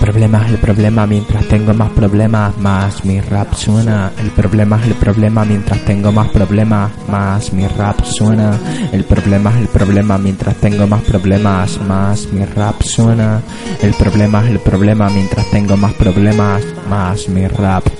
El problema es el problema mientras tengo más problemas, más mi rap suena. El problema es el problema mientras tengo más problemas, más mi rap suena. El problema es el problema mientras tengo más problemas, más mi rap suena. El problema es el problema mientras tengo más problemas, más mi rap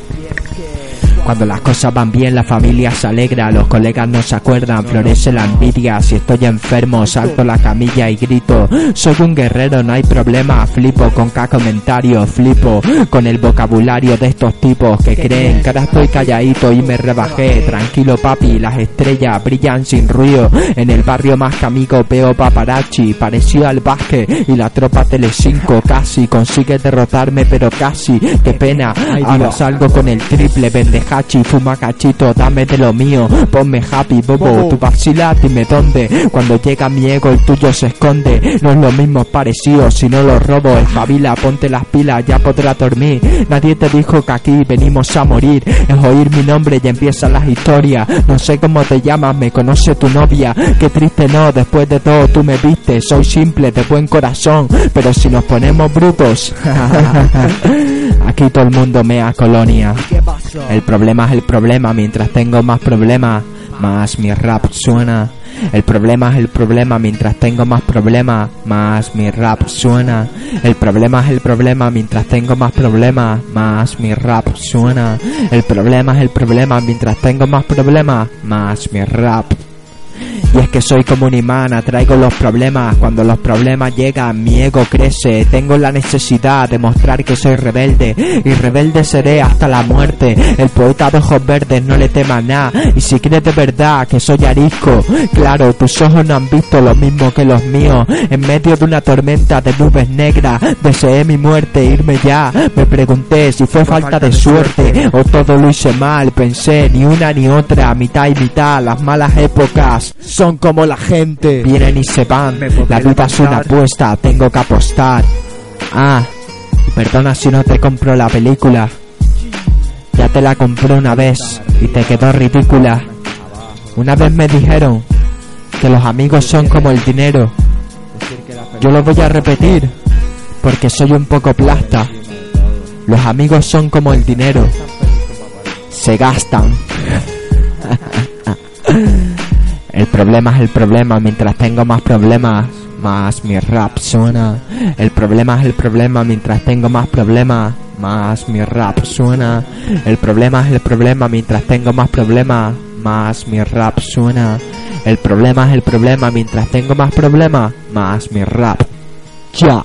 cuando las cosas van bien, la familia se alegra, los colegas no se acuerdan, florece la envidia. Si estoy enfermo, salto la camilla y grito: Soy un guerrero, no hay problema. Flipo con cada comentario, flipo con el vocabulario de estos tipos que creen que ahora estoy calladito y me rebajé. Tranquilo, papi, las estrellas brillan sin ruido. En el barrio más que amigo veo paparazzi, parecido al básquet y la tropa Telecinco casi consigue derrotarme, pero casi. Qué pena, ahora salgo con el triple pendeja hachi, fuma cachito, dame de lo mío, ponme happy, bobo, tu vacila, dime dónde, cuando llega mi ego el tuyo se esconde, no es lo mismo parecido, si no lo robo, espabila, ponte las pilas, ya podrás dormir, nadie te dijo que aquí venimos a morir, es oír mi nombre y empiezan las historias, no sé cómo te llamas, me conoce tu novia, qué triste no, después de todo tú me viste, soy simple, de buen corazón, pero si nos ponemos brutos, aquí todo el mundo mea colonia, el problema es el problema, mientras tengo más problemas, más mi rap suena. El problema es el problema, mientras tengo más problemas, más mi rap suena. El problema es el problema, mientras tengo más problemas, más mi rap suena. El problema es el problema, mientras tengo más problemas, más mi rap y es que soy como un imán, atraigo los problemas. Cuando los problemas llegan, mi ego crece. Tengo la necesidad de mostrar que soy rebelde. Y rebelde seré hasta la muerte. El poeta de ojos verdes no le tema nada. Y si crees de verdad que soy arisco, claro, tus ojos no han visto lo mismo que los míos. En medio de una tormenta de nubes negras, deseé mi muerte, irme ya. Me pregunté si fue falta de suerte o todo lo hice mal. Pensé ni una ni otra, mitad y mitad. Las malas épocas son como la gente. Vienen y se van. La vida es una apuesta, tengo que apostar. Ah, perdona si no te compro la película. Ya te la compré una vez y te quedó ridícula. Una vez me dijeron que los amigos son como el dinero. Yo lo voy a repetir porque soy un poco plasta. Los amigos son como el dinero. Se gastan. El problema es el problema, mientras tengo más problemas, más mi rap suena. El problema es el problema, mientras tengo más problemas, más mi rap suena. El problema es el problema, mientras tengo más problemas, más mi rap suena. El problema es el problema, mientras tengo más problemas, más mi rap. Ya.